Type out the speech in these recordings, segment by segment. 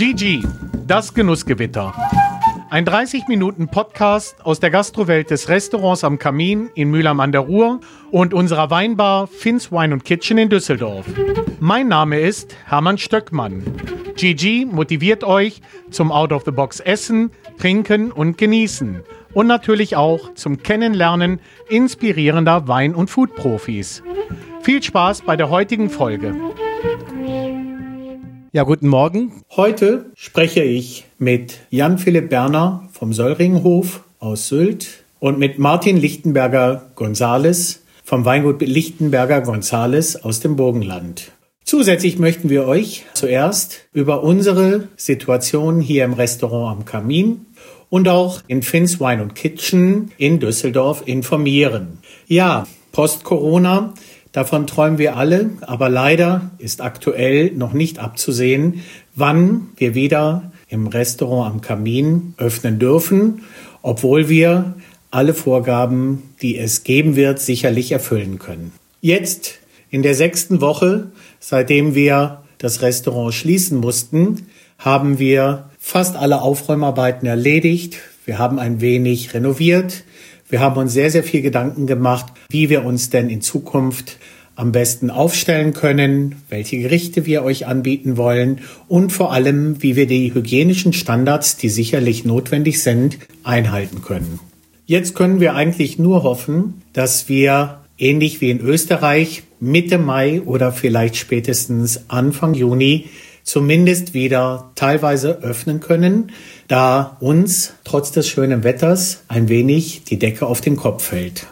GG, das Genussgewitter. Ein 30-Minuten-Podcast aus der Gastrowelt des Restaurants am Kamin in Mühlheim an der Ruhr und unserer Weinbar Finns Wine and Kitchen in Düsseldorf. Mein Name ist Hermann Stöckmann. GG motiviert euch zum Out-of-the-Box Essen, Trinken und Genießen und natürlich auch zum Kennenlernen inspirierender Wein- und Food-Profis. Viel Spaß bei der heutigen Folge. Ja, guten Morgen. Heute spreche ich mit Jan-Philipp Berner vom Söllringhof aus Sylt und mit Martin Lichtenberger Gonzales vom Weingut Lichtenberger Gonzales aus dem Burgenland. Zusätzlich möchten wir euch zuerst über unsere Situation hier im Restaurant am Kamin und auch in Finns Wine Kitchen in Düsseldorf informieren. Ja, Post-Corona Davon träumen wir alle, aber leider ist aktuell noch nicht abzusehen, wann wir wieder im Restaurant am Kamin öffnen dürfen, obwohl wir alle Vorgaben, die es geben wird, sicherlich erfüllen können. Jetzt in der sechsten Woche, seitdem wir das Restaurant schließen mussten, haben wir fast alle Aufräumarbeiten erledigt. Wir haben ein wenig renoviert. Wir haben uns sehr, sehr viel Gedanken gemacht, wie wir uns denn in Zukunft am besten aufstellen können, welche Gerichte wir euch anbieten wollen und vor allem, wie wir die hygienischen Standards, die sicherlich notwendig sind, einhalten können. Jetzt können wir eigentlich nur hoffen, dass wir ähnlich wie in Österreich Mitte Mai oder vielleicht spätestens Anfang Juni zumindest wieder teilweise öffnen können, da uns trotz des schönen Wetters ein wenig die Decke auf den Kopf fällt.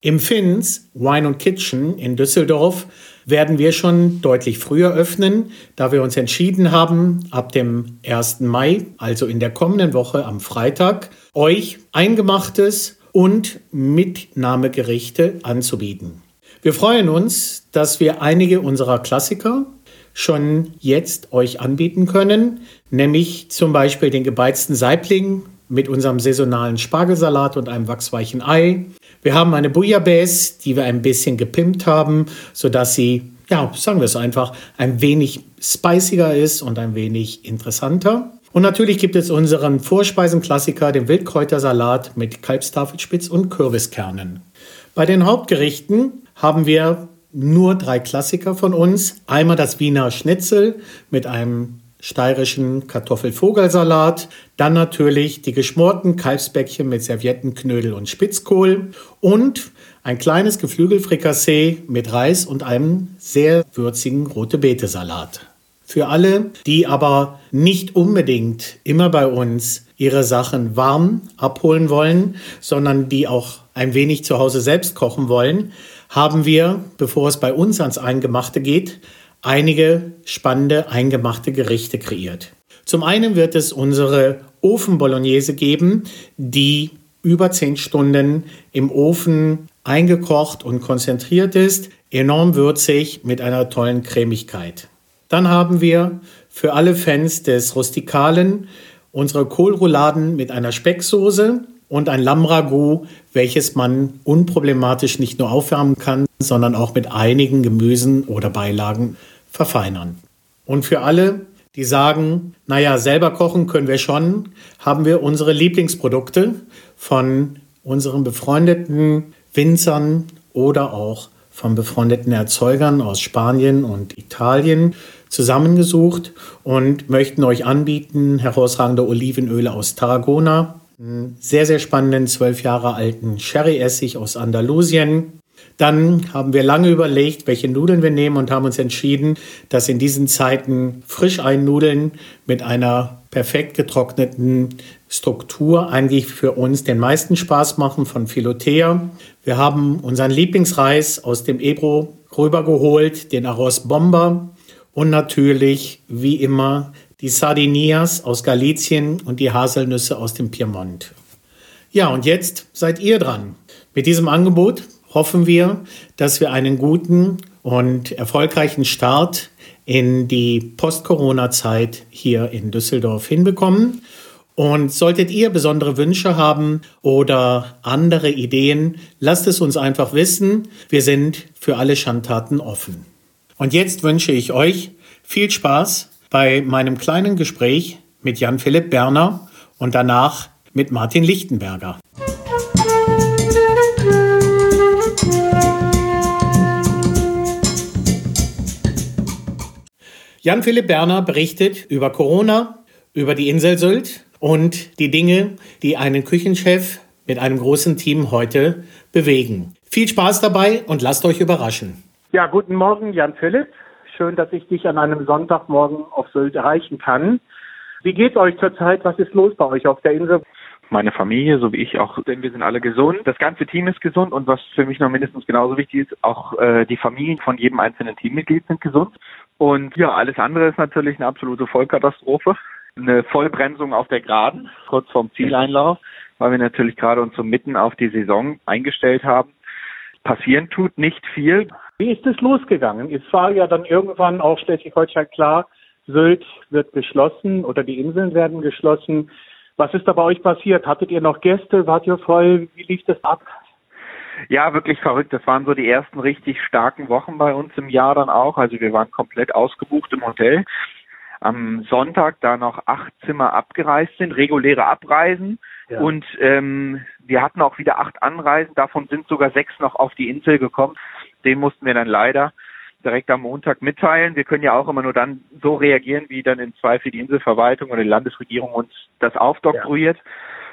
Im Finns Wine and Kitchen in Düsseldorf werden wir schon deutlich früher öffnen, da wir uns entschieden haben, ab dem 1. Mai, also in der kommenden Woche am Freitag, euch eingemachtes und Mitnahmegerichte anzubieten. Wir freuen uns, dass wir einige unserer Klassiker schon jetzt euch anbieten können, nämlich zum Beispiel den gebeizten Saibling mit unserem saisonalen Spargelsalat und einem wachsweichen Ei. Wir haben eine Bouillabaisse, die wir ein bisschen gepimpt haben, sodass sie, ja, sagen wir es einfach, ein wenig spiciger ist und ein wenig interessanter. Und natürlich gibt es unseren Vorspeisenklassiker, den Wildkräutersalat mit Kalbstafelspitz und Kürbiskernen. Bei den Hauptgerichten haben wir nur drei Klassiker von uns. Einmal das Wiener Schnitzel mit einem steirischen Kartoffelvogelsalat, dann natürlich die geschmorten Kalbsbäckchen mit Servietten, Knödel und Spitzkohl und ein kleines Geflügelfrikassee mit Reis und einem sehr würzigen rote Beete Salat. Für alle, die aber nicht unbedingt immer bei uns ihre Sachen warm abholen wollen, sondern die auch ein wenig zu Hause selbst kochen wollen, haben wir, bevor es bei uns ans Eingemachte geht, einige spannende eingemachte Gerichte kreiert. Zum einen wird es unsere Ofen-Bolognese geben, die über zehn Stunden im Ofen eingekocht und konzentriert ist, enorm würzig mit einer tollen Cremigkeit. Dann haben wir für alle Fans des Rustikalen unsere Kohlrouladen mit einer Specksoße und ein Lammragout, welches man unproblematisch nicht nur aufwärmen kann, sondern auch mit einigen Gemüsen oder Beilagen verfeinern. Und für alle, die sagen, naja, selber kochen können wir schon, haben wir unsere Lieblingsprodukte von unseren befreundeten Winzern oder auch von befreundeten Erzeugern aus Spanien und Italien zusammengesucht und möchten euch anbieten herausragende Olivenöle aus Tarragona, sehr, sehr spannenden zwölf Jahre alten Sherry-Essig aus Andalusien, dann haben wir lange überlegt, welche Nudeln wir nehmen und haben uns entschieden, dass in diesen Zeiten Frischeinnudeln mit einer perfekt getrockneten Struktur eigentlich für uns den meisten Spaß machen von Philothea. Wir haben unseren Lieblingsreis aus dem Ebro rübergeholt, den Arroz Bomber und natürlich, wie immer, die Sardinias aus Galizien und die Haselnüsse aus dem Piemont. Ja, und jetzt seid ihr dran. Mit diesem Angebot hoffen wir, dass wir einen guten und erfolgreichen Start in die Post-Corona-Zeit hier in Düsseldorf hinbekommen. Und solltet ihr besondere Wünsche haben oder andere Ideen, lasst es uns einfach wissen. Wir sind für alle Schandtaten offen. Und jetzt wünsche ich euch viel Spaß bei meinem kleinen Gespräch mit Jan-Philipp Berner und danach mit Martin Lichtenberger. Jan-Philipp Berner berichtet über Corona, über die Insel Sylt und die Dinge, die einen Küchenchef mit einem großen Team heute bewegen. Viel Spaß dabei und lasst euch überraschen. Ja, guten Morgen, Jan Philipp. Schön, dass ich dich an einem Sonntagmorgen auf Sylt erreichen kann. Wie geht's euch zurzeit? Was ist los bei euch auf der Insel? Meine Familie, so wie ich auch, denn wir sind alle gesund. Das ganze Team ist gesund und was für mich noch mindestens genauso wichtig ist, auch äh, die Familien von jedem einzelnen Teammitglied sind gesund. Und ja, alles andere ist natürlich eine absolute Vollkatastrophe. Eine Vollbremsung auf der Geraden, kurz vorm Zieleinlauf, weil wir natürlich gerade uns so mitten auf die Saison eingestellt haben. Passieren tut nicht viel. Wie ist es losgegangen? Es war ja dann irgendwann auch Schleswig-Holstein klar, Sylt wird geschlossen oder die Inseln werden geschlossen. Was ist da bei euch passiert? Hattet ihr noch Gäste? Wart ihr voll? Wie lief das ab? Ja, wirklich verrückt. Das waren so die ersten richtig starken Wochen bei uns im Jahr dann auch. Also wir waren komplett ausgebucht im Hotel. Am Sonntag da noch acht Zimmer abgereist sind, reguläre Abreisen. Ja. Und ähm, wir hatten auch wieder acht Anreisen. Davon sind sogar sechs noch auf die Insel gekommen. Den mussten wir dann leider direkt am Montag mitteilen. Wir können ja auch immer nur dann so reagieren, wie dann im Zweifel die Inselverwaltung oder die Landesregierung uns das aufdoktoriert. Ja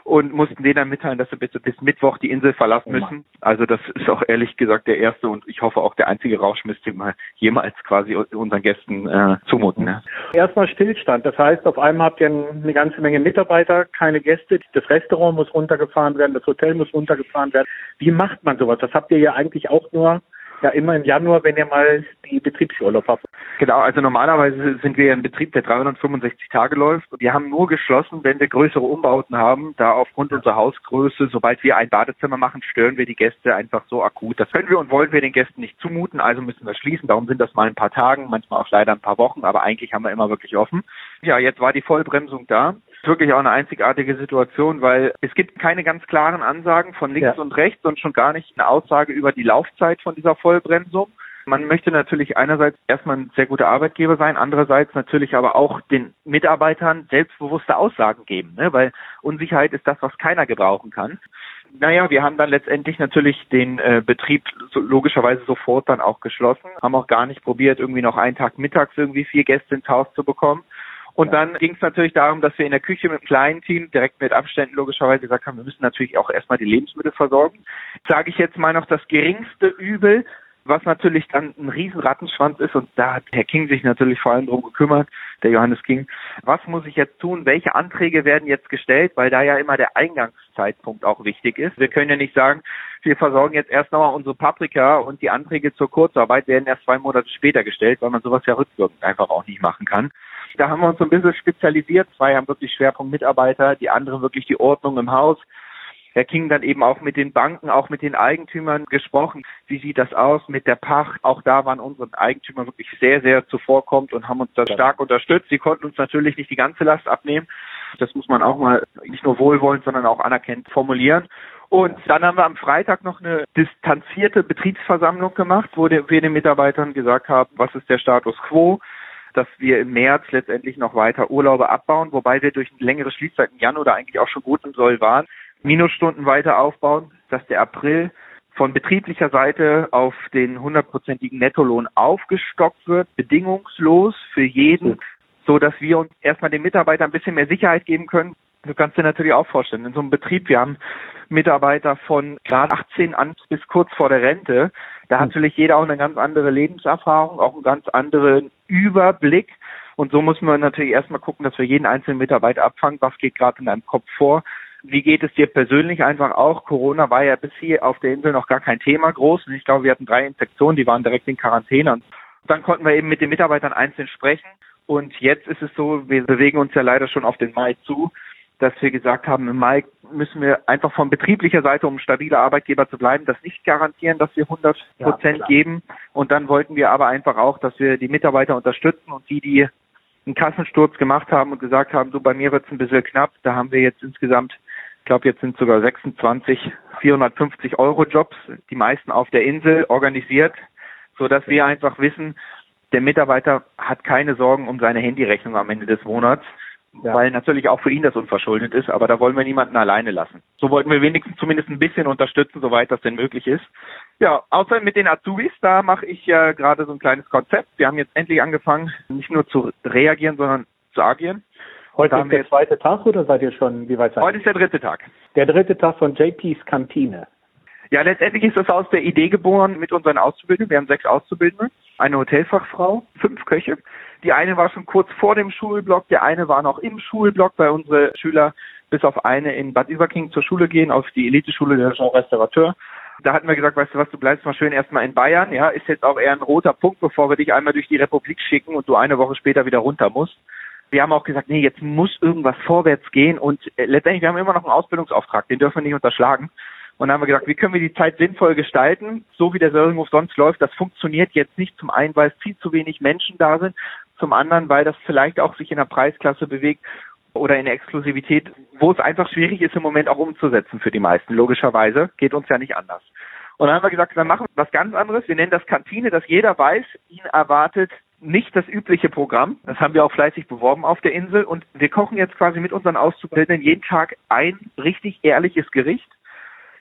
und mussten denen dann mitteilen, dass sie bitte bis Mittwoch die Insel verlassen oh müssen. Also das ist auch ehrlich gesagt der erste und ich hoffe auch der einzige Rauschmiss, den wir jemals quasi unseren Gästen äh, zumuten. Ja. Erstmal Stillstand. Das heißt, auf einmal habt ihr eine ganze Menge Mitarbeiter, keine Gäste. Das Restaurant muss runtergefahren werden, das Hotel muss runtergefahren werden. Wie macht man sowas? Das habt ihr ja eigentlich auch nur ja immer im Januar, wenn ihr mal die Betriebsurlaub habt. Genau, also normalerweise sind wir ein Betrieb, der 365 Tage läuft. Wir haben nur geschlossen, wenn wir größere Umbauten haben, da aufgrund unserer Hausgröße, sobald wir ein Badezimmer machen, stören wir die Gäste einfach so akut. Das können wir und wollen wir den Gästen nicht zumuten, also müssen wir schließen. Darum sind das mal ein paar Tagen, manchmal auch leider ein paar Wochen, aber eigentlich haben wir immer wirklich offen. Ja, jetzt war die Vollbremsung da wirklich auch eine einzigartige Situation, weil es gibt keine ganz klaren Ansagen von links ja. und rechts und schon gar nicht eine Aussage über die Laufzeit von dieser Vollbremsung. Man möchte natürlich einerseits erstmal ein sehr guter Arbeitgeber sein, andererseits natürlich aber auch den Mitarbeitern selbstbewusste Aussagen geben, ne? weil Unsicherheit ist das, was keiner gebrauchen kann. Naja, wir haben dann letztendlich natürlich den äh, Betrieb so, logischerweise sofort dann auch geschlossen, haben auch gar nicht probiert, irgendwie noch einen Tag mittags irgendwie vier Gäste ins Haus zu bekommen. Und dann ging es natürlich darum, dass wir in der Küche mit einem kleinen Team direkt mit Abständen logischerweise gesagt haben, wir müssen natürlich auch erstmal die Lebensmittel versorgen. Sage ich jetzt mal noch das geringste Übel, was natürlich dann ein riesen Rattenschwanz ist und da hat Herr King sich natürlich vor allem drum gekümmert, der Johannes King. Was muss ich jetzt tun? Welche Anträge werden jetzt gestellt? Weil da ja immer der Eingangszeitpunkt auch wichtig ist. Wir können ja nicht sagen, wir versorgen jetzt erst nochmal unsere Paprika und die Anträge zur Kurzarbeit werden erst zwei Monate später gestellt, weil man sowas ja rückwirkend einfach auch nicht machen kann. Da haben wir uns so ein bisschen spezialisiert. Zwei haben wirklich Schwerpunkt Mitarbeiter, die anderen wirklich die Ordnung im Haus. Herr King dann eben auch mit den Banken, auch mit den Eigentümern gesprochen. Wie sieht das aus mit der Pacht? Auch da waren unsere Eigentümer wirklich sehr, sehr zuvorkommt und haben uns da stark unterstützt. Sie konnten uns natürlich nicht die ganze Last abnehmen. Das muss man auch mal nicht nur wohlwollend, sondern auch anerkennt formulieren. Und dann haben wir am Freitag noch eine distanzierte Betriebsversammlung gemacht, wo wir den Mitarbeitern gesagt haben, was ist der Status quo? dass wir im März letztendlich noch weiter Urlaube abbauen, wobei wir durch längere Schließzeit im Januar eigentlich auch schon gut im Soll waren, Minusstunden weiter aufbauen, dass der April von betrieblicher Seite auf den hundertprozentigen Nettolohn aufgestockt wird, bedingungslos für jeden, so dass wir uns erstmal den Mitarbeitern ein bisschen mehr Sicherheit geben können. Du kannst dir natürlich auch vorstellen, in so einem Betrieb, wir haben Mitarbeiter von gerade 18 an bis kurz vor der Rente. Da hat hm. natürlich jeder auch eine ganz andere Lebenserfahrung, auch einen ganz anderen Überblick. Und so muss man natürlich erstmal gucken, dass wir jeden einzelnen Mitarbeiter abfangen. Was geht gerade in deinem Kopf vor? Wie geht es dir persönlich einfach auch? Corona war ja bis hier auf der Insel noch gar kein Thema groß. Ich glaube, wir hatten drei Infektionen, die waren direkt in Quarantäne. Und dann konnten wir eben mit den Mitarbeitern einzeln sprechen. Und jetzt ist es so, wir bewegen uns ja leider schon auf den Mai zu dass wir gesagt haben, im Mai müssen wir einfach von betrieblicher Seite, um stabiler Arbeitgeber zu bleiben, das nicht garantieren, dass wir 100 Prozent ja, geben. Und dann wollten wir aber einfach auch, dass wir die Mitarbeiter unterstützen und die, die einen Kassensturz gemacht haben und gesagt haben, so bei mir wird es ein bisschen knapp, da haben wir jetzt insgesamt, glaube jetzt sind sogar 26 450 Euro Jobs, die meisten auf der Insel organisiert, so dass wir einfach wissen, der Mitarbeiter hat keine Sorgen um seine Handyrechnung am Ende des Monats, ja. weil natürlich auch für ihn das unverschuldet ist, aber da wollen wir niemanden alleine lassen. So wollten wir wenigstens zumindest ein bisschen unterstützen, soweit das denn möglich ist. Ja, außer mit den Azubis, da mache ich ja gerade so ein kleines Konzept. Wir haben jetzt endlich angefangen, nicht nur zu reagieren, sondern zu agieren. Heute ist der zweite Tag oder seid ihr schon, wie weit seid ihr? Heute ist der dritte Tag. Der dritte Tag von JP's Kantine. Ja, letztendlich ist das aus der Idee geboren mit unseren Auszubildenden. Wir haben sechs Auszubildende, eine Hotelfachfrau, fünf Köche. Die eine war schon kurz vor dem Schulblock, der eine war noch im Schulblock, weil unsere Schüler bis auf eine in Bad Überking zur Schule gehen, auf die Eliteschule der Jean Restaurateur. Da hatten wir gesagt, weißt du was, du bleibst mal schön erstmal in Bayern, ja, ist jetzt auch eher ein roter Punkt, bevor wir dich einmal durch die Republik schicken und du eine Woche später wieder runter musst. Wir haben auch gesagt, nee, jetzt muss irgendwas vorwärts gehen und äh, letztendlich, wir haben immer noch einen Ausbildungsauftrag, den dürfen wir nicht unterschlagen. Und dann haben wir gesagt, wie können wir die Zeit sinnvoll gestalten? So wie der Söringhof sonst läuft, das funktioniert jetzt nicht. Zum einen, weil viel zu wenig Menschen da sind. Zum anderen, weil das vielleicht auch sich in der Preisklasse bewegt oder in der Exklusivität, wo es einfach schwierig ist, im Moment auch umzusetzen für die meisten. Logischerweise geht uns ja nicht anders. Und dann haben wir gesagt, dann machen wir was ganz anderes. Wir nennen das Kantine, dass jeder weiß, ihn erwartet nicht das übliche Programm. Das haben wir auch fleißig beworben auf der Insel. Und wir kochen jetzt quasi mit unseren Auszubildenden jeden Tag ein richtig ehrliches Gericht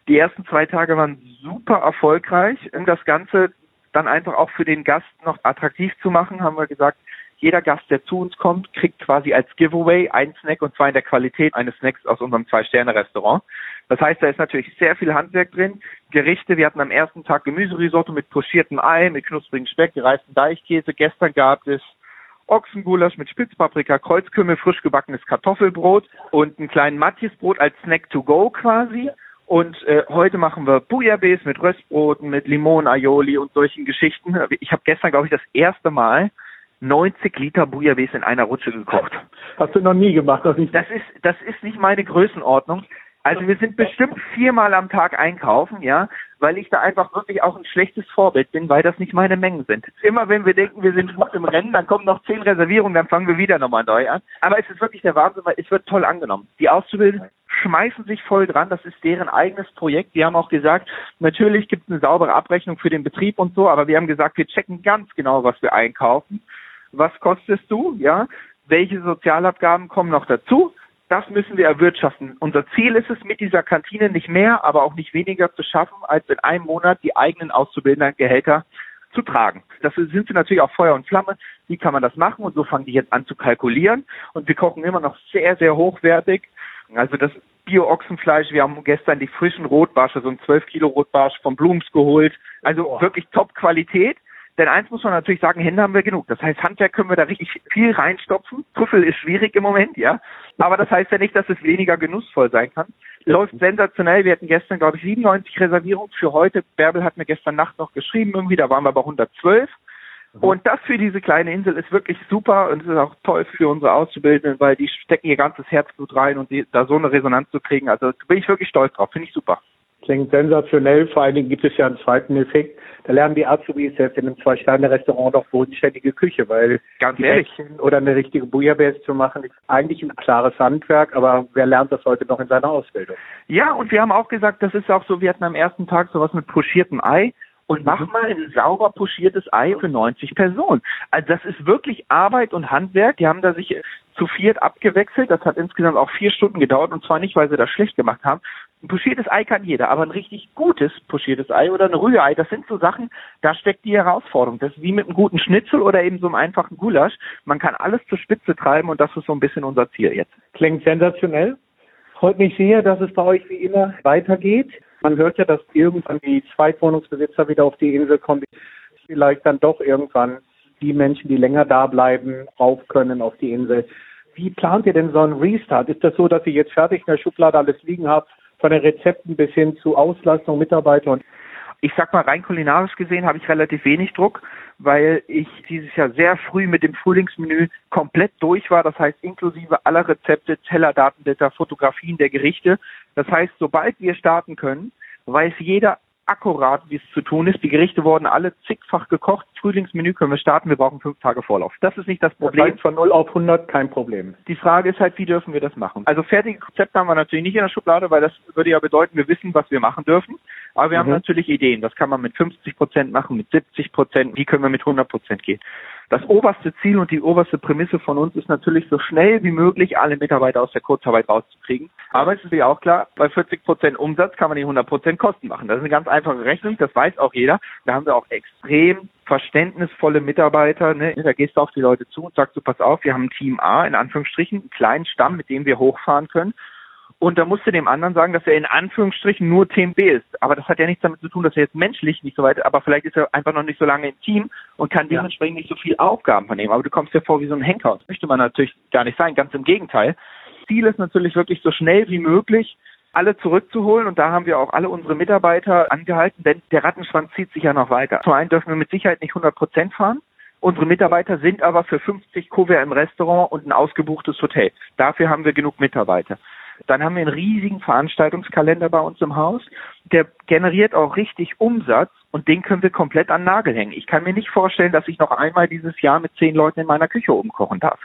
die ersten zwei Tage waren super erfolgreich. Um das Ganze dann einfach auch für den Gast noch attraktiv zu machen, haben wir gesagt, jeder Gast, der zu uns kommt, kriegt quasi als Giveaway einen Snack und zwar in der Qualität eines Snacks aus unserem Zwei-Sterne-Restaurant. Das heißt, da ist natürlich sehr viel Handwerk drin. Gerichte, wir hatten am ersten Tag Gemüserisotto mit pochiertem Ei, mit knusprigen Speck, gereisten Deichkäse. Gestern gab es Ochsengulasch mit Spitzpaprika, Kreuzkümmel, frisch gebackenes Kartoffelbrot und einen kleinen Matjesbrot als Snack to go quasi. Und äh, heute machen wir Bouillabaisse mit Röstbroten, mit Limon, Aioli und solchen Geschichten. Ich habe gestern, glaube ich, das erste Mal 90 Liter Bouillabaisse in einer Rutsche gekocht. Hast du noch nie gemacht, nicht? Das ist, das ist nicht meine Größenordnung. Also wir sind bestimmt viermal am Tag einkaufen, ja, weil ich da einfach wirklich auch ein schlechtes Vorbild bin, weil das nicht meine Mengen sind. Immer wenn wir denken, wir sind gut im Rennen, dann kommen noch zehn Reservierungen, dann fangen wir wieder nochmal neu an. Aber es ist wirklich der Wahnsinn, weil es wird toll angenommen. Die Auszubildenden schmeißen sich voll dran, das ist deren eigenes Projekt. Die haben auch gesagt, natürlich gibt es eine saubere Abrechnung für den Betrieb und so, aber wir haben gesagt, wir checken ganz genau, was wir einkaufen. Was kostest du, ja? Welche Sozialabgaben kommen noch dazu? Das müssen wir erwirtschaften. Unser Ziel ist es, mit dieser Kantine nicht mehr, aber auch nicht weniger zu schaffen, als in einem Monat die eigenen auszubildenden Gehälter zu tragen. Das sind sie natürlich auch Feuer und Flamme. Wie kann man das machen? Und so fangen die jetzt an zu kalkulieren. Und wir kochen immer noch sehr, sehr hochwertig. Also das Bio-Ochsenfleisch, wir haben gestern die frischen Rotbarsche, so ein 12 Kilo Rotbarsch von Blums geholt. Also Boah. wirklich Top-Qualität. Denn eins muss man natürlich sagen, Hände haben wir genug. Das heißt, Handwerk können wir da richtig viel reinstopfen. Trüffel ist schwierig im Moment, ja. Aber das heißt ja nicht, dass es weniger genussvoll sein kann. Läuft sensationell. Wir hatten gestern, glaube ich, 97 Reservierungen für heute. Bärbel hat mir gestern Nacht noch geschrieben irgendwie, da waren wir bei 112. Mhm. Und das für diese kleine Insel ist wirklich super und es ist auch toll für unsere Auszubildenden, weil die stecken ihr ganzes Herzblut rein und die, da so eine Resonanz zu kriegen. Also bin ich wirklich stolz drauf. Finde ich super. Klingt sensationell. Vor allen Dingen gibt es ja einen zweiten Effekt. Da lernen die Azubis selbst in einem Zwei-Sterne-Restaurant doch bodenständige Küche, weil ganz ehrlich oder eine richtige Bouillabaisse zu machen ist eigentlich ein klares Handwerk, aber wer lernt das heute noch in seiner Ausbildung? Ja, und wir haben auch gesagt, das ist auch so, wir hatten am ersten Tag sowas mit pochiertem Ei und mach mhm. mal ein sauber pochiertes Ei für 90 Personen. Also das ist wirklich Arbeit und Handwerk. Die haben da sich zu viert abgewechselt. Das hat insgesamt auch vier Stunden gedauert und zwar nicht, weil sie das schlecht gemacht haben, ein pochiertes Ei kann jeder, aber ein richtig gutes pochiertes Ei oder ein Rührei, das sind so Sachen, da steckt die Herausforderung. Das ist wie mit einem guten Schnitzel oder eben so einem einfachen Gulasch. Man kann alles zur Spitze treiben und das ist so ein bisschen unser Ziel jetzt. Klingt sensationell. Freut mich sehr, dass es bei euch wie immer weitergeht. Man hört ja, dass irgendwann die Zweitwohnungsbesitzer wieder auf die Insel kommen, vielleicht dann doch irgendwann die Menschen, die länger da bleiben, rauf können auf die Insel. Wie plant ihr denn so einen Restart? Ist das so, dass ihr jetzt fertig in der Schublade alles liegen habt von den Rezepten bis hin zu Auslastung, Mitarbeiter und ich sag mal, rein kulinarisch gesehen habe ich relativ wenig Druck, weil ich dieses Jahr sehr früh mit dem Frühlingsmenü komplett durch war. Das heißt, inklusive aller Rezepte, Teller, Datenblätter, Fotografien der Gerichte. Das heißt, sobald wir starten können, weiß jeder akkurat, wie es zu tun ist. Die Gerichte wurden alle zigfach gekocht. Frühlingsmenü können wir starten. Wir brauchen fünf Tage Vorlauf. Das ist nicht das Problem. Das heißt von 0 auf 100 kein Problem. Die Frage ist halt, wie dürfen wir das machen? Also fertige Konzepte haben wir natürlich nicht in der Schublade, weil das würde ja bedeuten, wir wissen, was wir machen dürfen. Aber wir mhm. haben natürlich Ideen. Das kann man mit 50 Prozent machen, mit 70 Prozent. Wie können wir mit 100 Prozent gehen? Das oberste Ziel und die oberste Prämisse von uns ist natürlich so schnell wie möglich alle Mitarbeiter aus der Kurzarbeit rauszukriegen. Aber es ist ja auch klar, bei 40 Prozent Umsatz kann man die 100 Prozent Kosten machen. Das ist eine ganz einfache Rechnung, das weiß auch jeder. Da haben wir auch extrem verständnisvolle Mitarbeiter. Ne? Da gehst du auf die Leute zu und sagst du, pass auf, wir haben ein Team A, in Anführungsstrichen, einen kleinen Stamm, mit dem wir hochfahren können. Und da musst du dem anderen sagen, dass er in Anführungsstrichen nur Team B ist. Aber das hat ja nichts damit zu tun, dass er jetzt menschlich nicht so weit, aber vielleicht ist er einfach noch nicht so lange im Team und kann dementsprechend nicht so viel Aufgaben vernehmen. Aber du kommst dir vor wie so ein Henker. Das möchte man natürlich gar nicht sein, ganz im Gegenteil. Ziel ist natürlich wirklich so schnell wie möglich alle zurückzuholen und da haben wir auch alle unsere Mitarbeiter angehalten, denn der Rattenschwanz zieht sich ja noch weiter. Zum einen dürfen wir mit Sicherheit nicht 100 Prozent fahren. Unsere Mitarbeiter sind aber für 50 Kuvert im Restaurant und ein ausgebuchtes Hotel. Dafür haben wir genug Mitarbeiter. Dann haben wir einen riesigen Veranstaltungskalender bei uns im Haus. Der generiert auch richtig Umsatz und den können wir komplett an Nagel hängen. Ich kann mir nicht vorstellen, dass ich noch einmal dieses Jahr mit zehn Leuten in meiner Küche umkochen darf.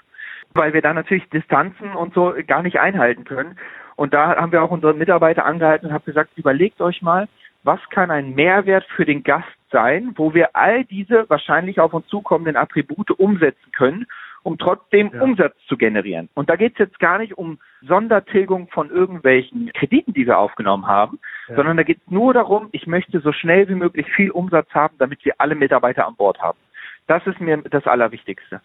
Weil wir da natürlich Distanzen und so gar nicht einhalten können. Und da haben wir auch unsere Mitarbeiter angehalten und haben gesagt, überlegt euch mal, was kann ein Mehrwert für den Gast sein, wo wir all diese wahrscheinlich auf uns zukommenden Attribute umsetzen können um trotzdem ja. Umsatz zu generieren. Und da geht es jetzt gar nicht um Sondertilgung von irgendwelchen Krediten, die wir aufgenommen haben, ja. sondern da geht es nur darum, ich möchte so schnell wie möglich viel Umsatz haben, damit wir alle Mitarbeiter an Bord haben. Das ist mir das Allerwichtigste.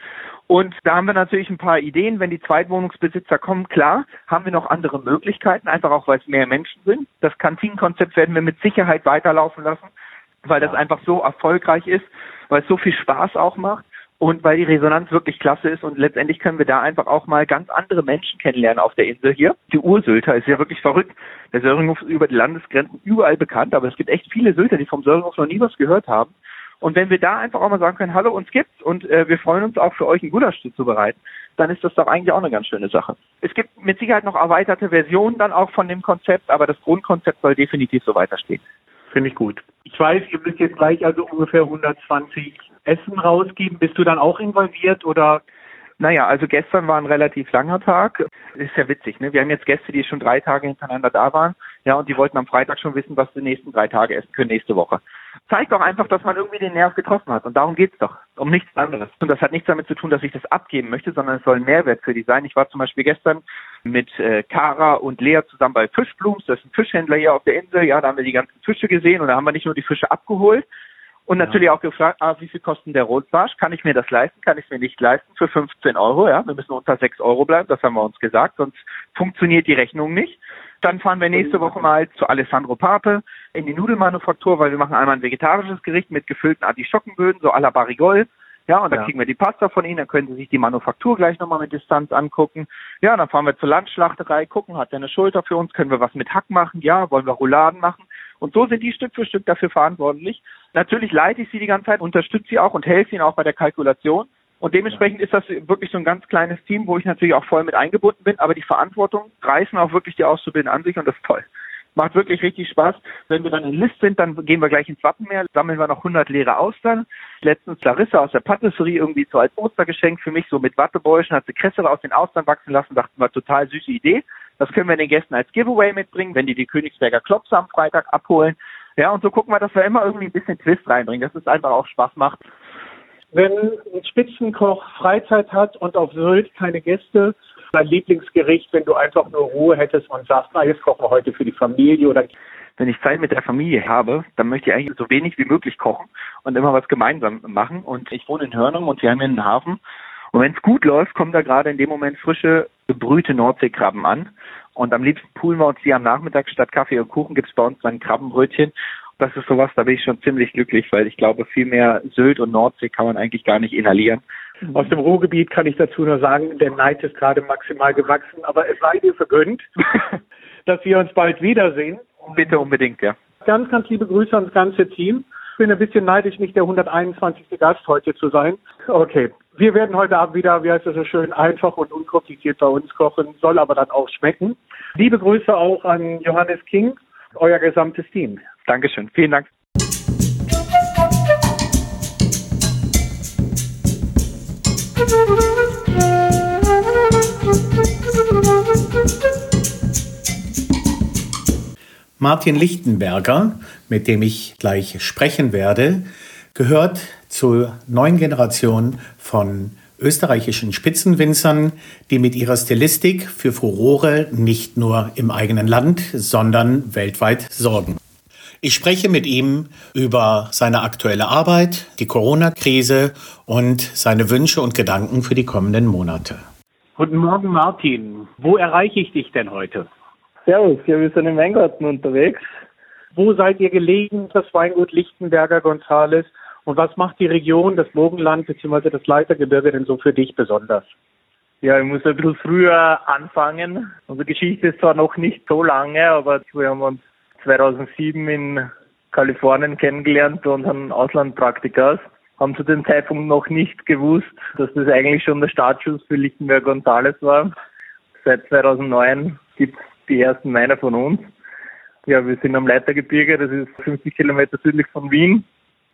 Und da haben wir natürlich ein paar Ideen. Wenn die Zweitwohnungsbesitzer kommen, klar, haben wir noch andere Möglichkeiten, einfach auch, weil es mehr Menschen sind. Das Kantinenkonzept werden wir mit Sicherheit weiterlaufen lassen, weil das einfach so erfolgreich ist, weil es so viel Spaß auch macht und weil die Resonanz wirklich klasse ist und letztendlich können wir da einfach auch mal ganz andere Menschen kennenlernen auf der Insel hier. Die Ursülter ist ja wirklich verrückt. Der Söringhof ist über die Landesgrenzen überall bekannt, aber es gibt echt viele Sylter, die vom Söringhof noch nie was gehört haben. Und wenn wir da einfach auch mal sagen können, hallo, uns gibt's und äh, wir freuen uns auch für euch ein Gulasch zu bereiten, dann ist das doch eigentlich auch eine ganz schöne Sache. Es gibt mit Sicherheit noch erweiterte Versionen dann auch von dem Konzept, aber das Grundkonzept soll definitiv so weiterstehen. Finde ich gut. Ich weiß, ihr müsst jetzt gleich also ungefähr 120 Essen rausgeben. Bist du dann auch involviert oder? Naja, also gestern war ein relativ langer Tag. Ist ja witzig, ne? Wir haben jetzt Gäste, die schon drei Tage hintereinander da waren. Ja, und die wollten am Freitag schon wissen, was die nächsten drei Tage essen können nächste Woche. Zeigt doch einfach, dass man irgendwie den Nerv getroffen hat. Und darum geht's doch. Um nichts anderes. Und das hat nichts damit zu tun, dass ich das abgeben möchte, sondern es soll ein Mehrwert für die sein. Ich war zum Beispiel gestern mit äh, Kara und Lea zusammen bei Fischblums. Das ist ein Fischhändler hier auf der Insel. Ja, da haben wir die ganzen Fische gesehen und da haben wir nicht nur die Fische abgeholt, und natürlich ja. auch gefragt, ah, wie viel kostet der Rotbarsch? Kann ich mir das leisten? Kann ich es mir nicht leisten? Für 15 Euro, ja. Wir müssen unter 6 Euro bleiben, das haben wir uns gesagt, sonst funktioniert die Rechnung nicht. Dann fahren wir nächste Woche mal zu Alessandro Pape in die Nudelmanufaktur, weil wir machen einmal ein vegetarisches Gericht mit gefüllten Artischockenböden, so à la Barigol. Ja, und dann ja. kriegen wir die Pasta von Ihnen, dann können Sie sich die Manufaktur gleich nochmal mit Distanz angucken. Ja, dann fahren wir zur Landschlachterei, gucken, hat der eine Schulter für uns, können wir was mit Hack machen? Ja, wollen wir Rouladen machen? Und so sind die Stück für Stück dafür verantwortlich. Natürlich leite ich sie die ganze Zeit, unterstütze sie auch und helfe ihnen auch bei der Kalkulation. Und dementsprechend ist das wirklich so ein ganz kleines Team, wo ich natürlich auch voll mit eingebunden bin. Aber die Verantwortung reißen auch wirklich die Auszubildenden an sich und das ist toll. Macht wirklich richtig Spaß. Wenn wir dann in List sind, dann gehen wir gleich ins Wattenmeer, sammeln wir noch 100 leere Austern. Letztens Larissa aus der Patisserie irgendwie so als Ostergeschenk für mich so mit Wattebäuschen hat sie Kressel aus den Austern wachsen lassen, dachten wir, total süße Idee. Das können wir den Gästen als Giveaway mitbringen, wenn die die Königsberger Klops am Freitag abholen. Ja, und so gucken wir, dass wir immer irgendwie ein bisschen Twist reinbringen, dass es einfach auch Spaß macht. Wenn ein Spitzenkoch Freizeit hat und auf Sylt keine Gäste, dein Lieblingsgericht, wenn du einfach nur Ruhe hättest und sagst, na, jetzt kochen wir heute für die Familie oder wenn ich Zeit mit der Familie habe, dann möchte ich eigentlich so wenig wie möglich kochen und immer was gemeinsam machen. Und ich wohne in Hörnum und wir haben hier einen Hafen. Und wenn es gut läuft, kommen da gerade in dem Moment frische, gebrühte Nordseekrabben an. Und am liebsten poolen wir uns die am Nachmittag statt Kaffee und Kuchen gibt's bei uns dann Krabbenbrötchen. Das ist sowas, da bin ich schon ziemlich glücklich, weil ich glaube, viel mehr Sylt und Nordsee kann man eigentlich gar nicht inhalieren. Aus dem Ruhrgebiet kann ich dazu nur sagen, der Neid ist gerade maximal gewachsen, aber es sei dir vergönnt, dass wir uns bald wiedersehen. Bitte unbedingt, ja. Ganz, ganz liebe Grüße ans ganze Team. Ich bin ein bisschen neidisch, nicht der 121. Gast heute zu sein. Okay, wir werden heute Abend wieder, wie heißt das so schön, einfach und unkompliziert bei uns kochen, soll aber dann auch schmecken. Liebe Grüße auch an Johannes King, euer gesamtes Team. Dankeschön. Vielen Dank. Martin Lichtenberger, mit dem ich gleich sprechen werde, gehört zur neuen Generation von österreichischen Spitzenwinzern, die mit ihrer Stilistik für Furore nicht nur im eigenen Land, sondern weltweit sorgen. Ich spreche mit ihm über seine aktuelle Arbeit, die Corona-Krise und seine Wünsche und Gedanken für die kommenden Monate. Guten Morgen, Martin. Wo erreiche ich dich denn heute? Servus, ja, wir sind im Weingarten unterwegs. Wo seid ihr gelegen, das Weingut Lichtenberger Gonzales? Und was macht die Region, das Burgenland bzw. das Leitergebirge denn so für dich besonders? Ja, ich muss ein bisschen früher anfangen. Unsere Geschichte ist zwar noch nicht so lange, aber wir haben uns 2007 in Kalifornien kennengelernt und haben Auslandpraktikas. Haben zu dem Zeitpunkt noch nicht gewusst, dass das eigentlich schon der Startschuss für Lichtenberger Gonzales war. Seit 2009 gibt es die ersten Weine von uns. Ja, wir sind am Leitergebirge, das ist 50 Kilometer südlich von Wien.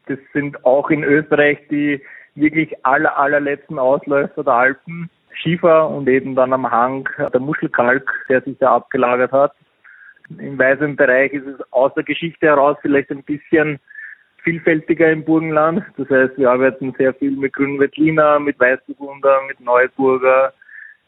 Das sind auch in Österreich die wirklich aller, allerletzten Ausläufer der Alpen. Schiefer und eben dann am Hang der Muschelkalk, der sich da abgelagert hat. Im weißen Bereich ist es aus der Geschichte heraus vielleicht ein bisschen vielfältiger im Burgenland. Das heißt, wir arbeiten sehr viel mit Grünwettliner, mit Weißburgunder, mit Neuburger,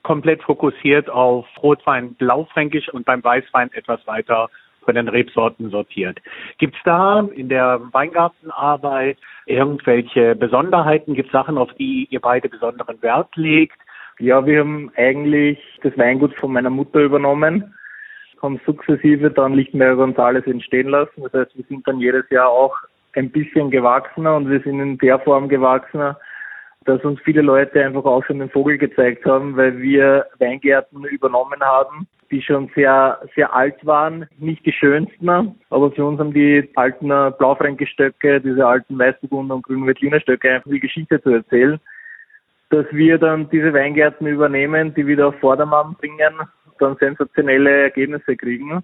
komplett fokussiert auf Rotwein Blaufränkisch und beim Weißwein etwas weiter von den Rebsorten sortiert. Gibt es da in der Weingartenarbeit irgendwelche Besonderheiten? Gibt es Sachen, auf die ihr beide besonderen Wert legt? Ja, wir haben eigentlich das Weingut von meiner Mutter übernommen, haben sukzessive dann Lichtenberger Gonzales entstehen lassen. Das heißt, wir sind dann jedes Jahr auch ein bisschen gewachsener und wir sind in der Form gewachsener, dass uns viele Leute einfach auch schon den Vogel gezeigt haben, weil wir Weingärten übernommen haben, die schon sehr, sehr alt waren. Nicht die schönsten, aber für uns haben die alten Blaufränke-Stöcke, diese alten Weißburgunder und grünen Veltliner Stöcke einfach viel Geschichte zu erzählen. Dass wir dann diese Weingärten übernehmen, die wieder auf Vordermann bringen, dann sensationelle Ergebnisse kriegen,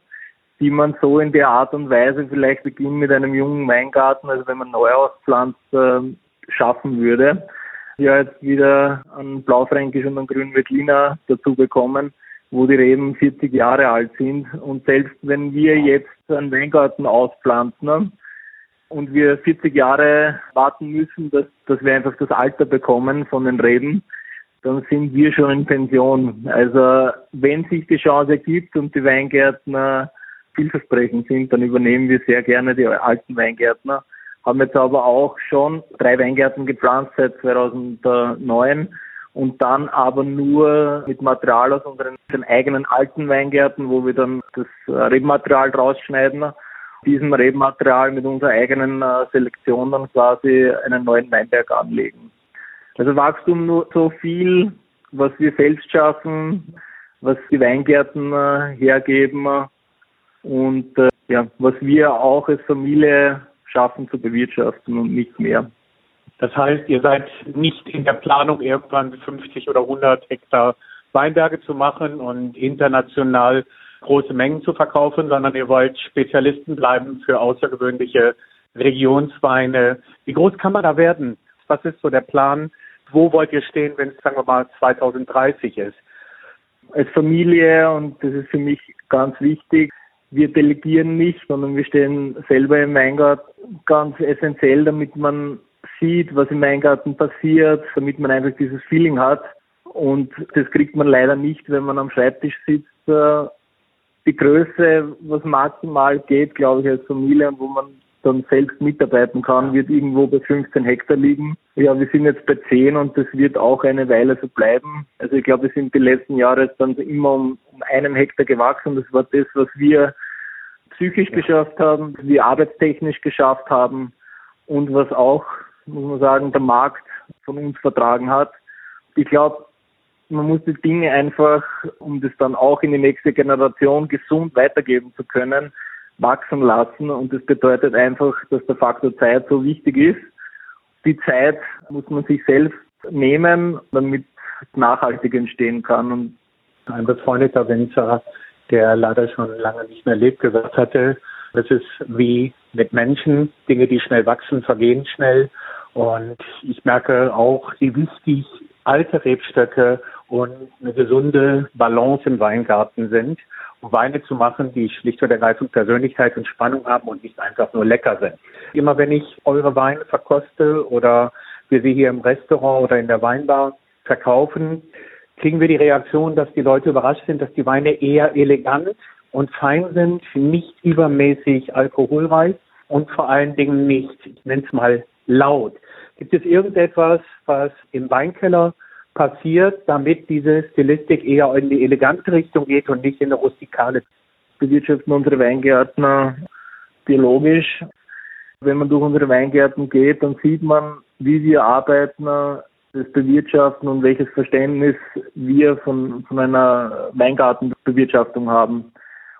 die man so in der Art und Weise vielleicht beginnen mit einem jungen Weingarten, also wenn man neu auspflanzt, äh, schaffen würde ja jetzt wieder an Blaufränkisch und an Grün Veltliner dazu bekommen, wo die Reben 40 Jahre alt sind. Und selbst wenn wir jetzt einen Weingarten auspflanzen und wir 40 Jahre warten müssen, dass, dass wir einfach das Alter bekommen von den Reben, dann sind wir schon in Pension. Also wenn sich die Chance ergibt und die Weingärtner vielversprechend sind, dann übernehmen wir sehr gerne die alten Weingärtner haben jetzt aber auch schon drei Weingärten gepflanzt seit 2009 und dann aber nur mit Material aus unseren eigenen alten Weingärten, wo wir dann das Rebmaterial rausschneiden, diesem Rebmaterial mit unserer eigenen äh, Selektion dann quasi einen neuen Weinberg anlegen. Also Wachstum nur so viel, was wir selbst schaffen, was die Weingärten äh, hergeben und äh, ja, was wir auch als Familie schaffen zu bewirtschaften und nicht mehr. Das heißt, ihr seid nicht in der Planung, irgendwann 50 oder 100 Hektar Weinberge zu machen und international große Mengen zu verkaufen, sondern ihr wollt Spezialisten bleiben für außergewöhnliche Regionsweine. Wie groß kann man da werden? Was ist so der Plan? Wo wollt ihr stehen, wenn es, sagen wir mal, 2030 ist? Als Familie, und das ist für mich ganz wichtig, wir delegieren nicht, sondern wir stehen selber im Weingarten ganz essentiell, damit man sieht, was im Weingarten passiert, damit man einfach dieses Feeling hat. Und das kriegt man leider nicht, wenn man am Schreibtisch sitzt. Die Größe, was maximal geht, glaube ich, als Familie und wo man dann selbst mitarbeiten kann, wird irgendwo bei 15 Hektar liegen. Ja, wir sind jetzt bei 10 und das wird auch eine Weile so bleiben. Also ich glaube, wir sind die letzten Jahre dann immer um, um einen Hektar gewachsen. Das war das, was wir psychisch ja. geschafft haben, was wir arbeitstechnisch geschafft haben und was auch, muss man sagen, der Markt von uns vertragen hat. Ich glaube, man muss die Dinge einfach, um das dann auch in die nächste Generation gesund weitergeben zu können, wachsen lassen. Und das bedeutet einfach, dass der Faktor Zeit so wichtig ist. Die Zeit muss man sich selbst nehmen, damit nachhaltig entstehen kann. Und ein befreundeter Winzer, der leider schon lange nicht mehr lebt, gesagt hatte, das ist wie mit Menschen, Dinge, die schnell wachsen, vergehen schnell. Und ich merke auch, wie wichtig alte Rebstöcke und eine gesunde Balance im Weingarten sind. Weine zu machen, die schlicht und ergreifend Persönlichkeit und Spannung haben und nicht einfach nur lecker sind. Immer wenn ich eure Weine verkoste oder wir sie hier im Restaurant oder in der Weinbar verkaufen, kriegen wir die Reaktion, dass die Leute überrascht sind, dass die Weine eher elegant und fein sind, nicht übermäßig alkoholreich und vor allen Dingen nicht, ich nenne es mal laut. Gibt es irgendetwas, was im Weinkeller passiert, damit diese Stilistik eher in die elegante Richtung geht und nicht in eine rustikale? Bewirtschaften unsere Weingärtner biologisch. Wenn man durch unsere Weingärten geht, dann sieht man, wie wir arbeiten, das Bewirtschaften und welches Verständnis wir von, von einer Weingartenbewirtschaftung haben.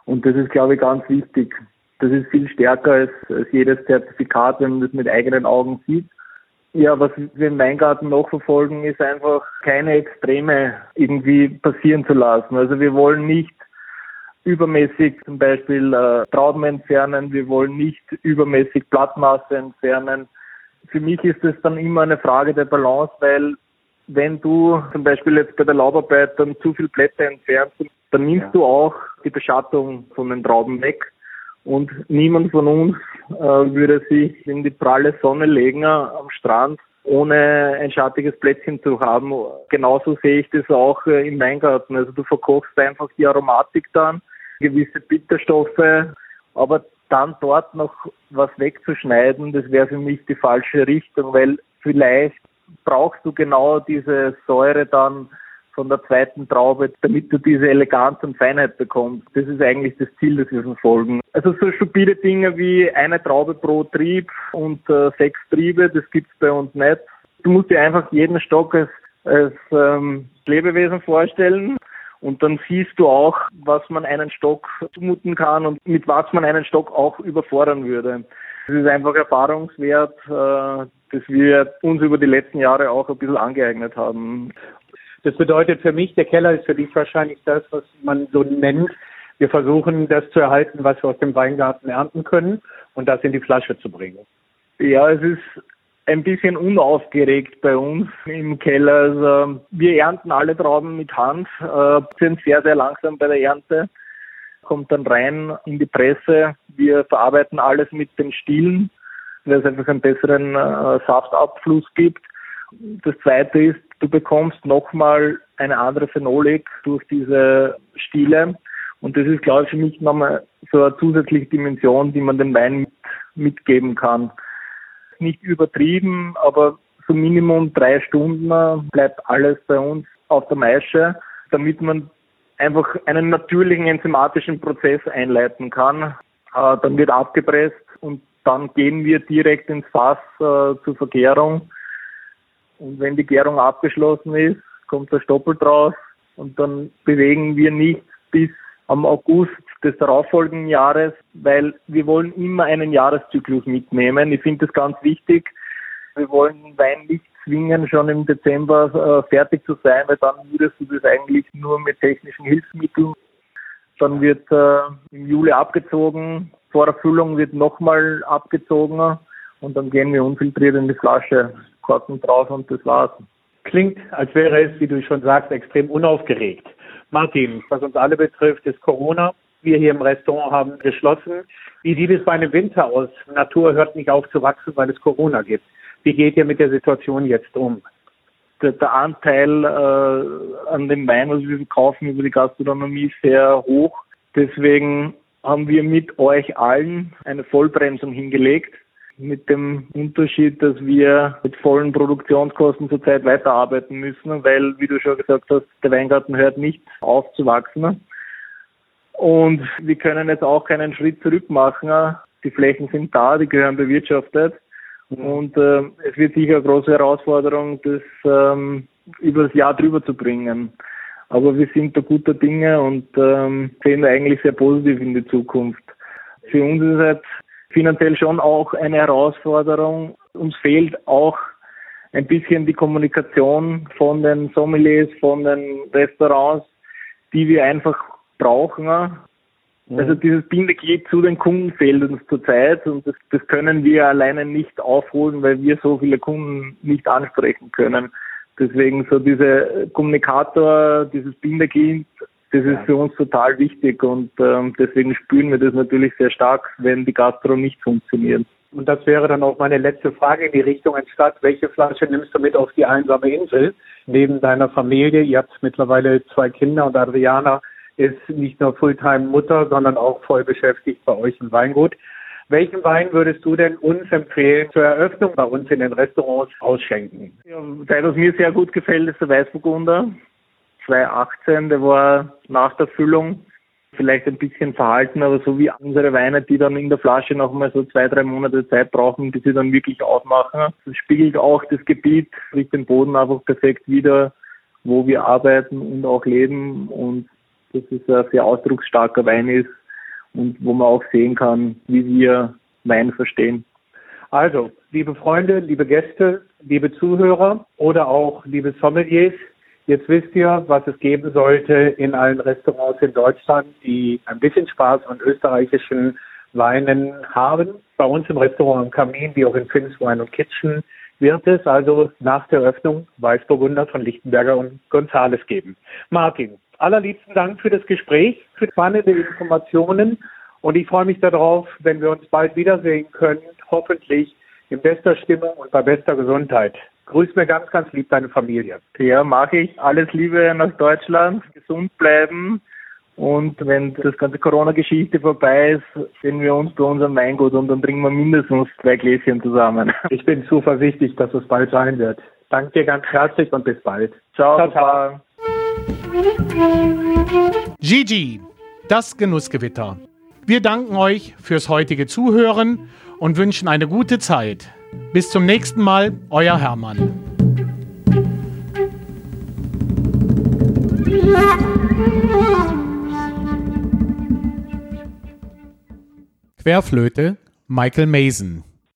Und das ist, glaube ich, ganz wichtig. Das ist viel stärker als, als jedes Zertifikat, wenn man das mit eigenen Augen sieht. Ja, was wir im Weingarten noch verfolgen, ist einfach keine Extreme irgendwie passieren zu lassen. Also wir wollen nicht übermäßig zum Beispiel äh, Trauben entfernen, wir wollen nicht übermäßig Blattmasse entfernen. Für mich ist es dann immer eine Frage der Balance, weil wenn du zum Beispiel jetzt bei der Laubarbeit dann zu viel Blätter entfernst, dann nimmst ja. du auch die Beschattung von den Trauben weg. Und niemand von uns äh, würde sich in die pralle Sonne legen am Strand, ohne ein schattiges Plätzchen zu haben. Genauso sehe ich das auch äh, im Weingarten. Also du verkochst einfach die Aromatik dann, gewisse Bitterstoffe, aber dann dort noch was wegzuschneiden, das wäre für mich die falsche Richtung, weil vielleicht brauchst du genau diese Säure dann von der zweiten Traube, damit du diese Eleganz und Feinheit bekommst. Das ist eigentlich das Ziel, das wir verfolgen. Also so stupide Dinge wie eine Traube pro Trieb und äh, sechs Triebe, das gibt's bei uns nicht. Du musst dir einfach jeden Stock als, als ähm, Lebewesen vorstellen. Und dann siehst du auch, was man einen Stock zumuten kann und mit was man einen Stock auch überfordern würde. Das ist einfach Erfahrungswert, äh, das wir uns über die letzten Jahre auch ein bisschen angeeignet haben. Das bedeutet für mich, der Keller ist für dich wahrscheinlich das, was man so nennt. Wir versuchen, das zu erhalten, was wir aus dem Weingarten ernten können und das in die Flasche zu bringen. Ja, es ist ein bisschen unaufgeregt bei uns im Keller. Also wir ernten alle Trauben mit Hand, äh, sind sehr, sehr langsam bei der Ernte, kommt dann rein in die Presse. Wir verarbeiten alles mit den Stielen, weil es einfach einen besseren äh, Saftabfluss gibt. Das zweite ist, du bekommst nochmal eine andere Phenolik durch diese Stiele. Und das ist, glaube ich, für mich nochmal so eine zusätzliche Dimension, die man dem Wein mit, mitgeben kann. Nicht übertrieben, aber so Minimum drei Stunden bleibt alles bei uns auf der Maische, damit man einfach einen natürlichen enzymatischen Prozess einleiten kann. Äh, dann wird abgepresst und dann gehen wir direkt ins Fass äh, zur Vergärung und wenn die Gärung abgeschlossen ist, kommt der Stoppel draus und dann bewegen wir nicht bis am August des darauffolgenden Jahres, weil wir wollen immer einen Jahreszyklus mitnehmen. Ich finde das ganz wichtig. Wir wollen Wein nicht zwingen, schon im Dezember äh, fertig zu sein, weil dann würdest du das eigentlich nur mit technischen Hilfsmitteln. Dann wird äh, im Juli abgezogen, vor Erfüllung wird nochmal abgezogen und dann gehen wir unfiltriert in die Flasche. Korken drauf und das war's. Klingt, als wäre es, wie du schon sagst, extrem unaufgeregt. Martin, was uns alle betrifft, ist Corona. Wir hier im Restaurant haben geschlossen. Wie sieht es bei einem Winter aus? Natur hört nicht auf zu wachsen, weil es Corona gibt. Wie geht ihr mit der Situation jetzt um? Der, der Anteil äh, an dem Wein, was wir kaufen über die Gastronomie, ist sehr hoch. Deswegen haben wir mit euch allen eine Vollbremsung hingelegt mit dem Unterschied, dass wir mit vollen Produktionskosten zurzeit weiterarbeiten müssen, weil, wie du schon gesagt hast, der Weingarten hört nicht auf zu wachsen. Und wir können jetzt auch keinen Schritt zurück machen. Die Flächen sind da, die gehören bewirtschaftet. Und äh, es wird sicher eine große Herausforderung, das ähm, über das Jahr drüber zu bringen. Aber wir sind da guter Dinge und ähm, sehen eigentlich sehr positiv in die Zukunft. Für uns ist es halt finanziell schon auch eine Herausforderung. Uns fehlt auch ein bisschen die Kommunikation von den Sommeliers, von den Restaurants, die wir einfach brauchen. Mhm. Also dieses Bindeglied zu den Kunden fehlt uns zurzeit und das, das können wir alleine nicht aufholen, weil wir so viele Kunden nicht ansprechen können. Deswegen so diese Kommunikator, dieses Bindeglied Das ist für uns total wichtig und ähm, deswegen spüren wir das natürlich sehr stark, wenn die Gastro nicht funktioniert. Und das wäre dann auch meine letzte Frage in die Richtung anstatt, welche Flasche nimmst du mit auf die einsame Insel neben deiner Familie? Ihr habt mittlerweile zwei Kinder und Adriana ist nicht nur Fulltime-Mutter, sondern auch voll beschäftigt bei euch im Weingut. Welchen Wein würdest du denn uns empfehlen zur Eröffnung bei uns in den Restaurants ausschenken? Ja, der, was mir sehr gut gefällt, ist der Weißburgunder 2018. Der war nach der Füllung vielleicht ein bisschen verhalten, aber so wie unsere Weine, die dann in der Flasche noch mal so zwei, drei Monate Zeit brauchen, bis sie dann wirklich aufmachen. Das spiegelt auch das Gebiet, kriegt den Boden einfach perfekt wieder, wo wir arbeiten und auch leben und dass es ein sehr ausdrucksstarker Wein ist und wo man auch sehen kann, wie wir Wein verstehen. Also, liebe Freunde, liebe Gäste, liebe Zuhörer oder auch liebe Sommeliers, jetzt wisst ihr, was es geben sollte in allen Restaurants in Deutschland, die ein bisschen Spaß an österreichischen Weinen haben. Bei uns im Restaurant am Kamin, wie auch in Finns Wine Kitchen, wird es also nach der Öffnung Weißburgunder von Lichtenberger und Gonzales geben. Martin, allerliebsten Dank für das Gespräch, für spannende Informationen und ich freue mich darauf, wenn wir uns bald wiedersehen können, hoffentlich in bester Stimmung und bei bester Gesundheit. Grüß mir ganz, ganz lieb deine Familie. Ja, mache ich. Alles Liebe nach Deutschland, gesund bleiben. Und wenn das ganze Corona-Geschichte vorbei ist, sehen wir uns bei unserem Weingut und dann trinken wir mindestens zwei Gläschen zusammen. Ich bin zuversichtlich, dass es bald sein wird. Danke dir ganz herzlich und bis bald. Ciao, ciao. ciao. Gigi, das Genussgewitter. Wir danken euch fürs heutige Zuhören und wünschen eine gute Zeit. Bis zum nächsten Mal, euer Hermann. Querflöte Michael Mason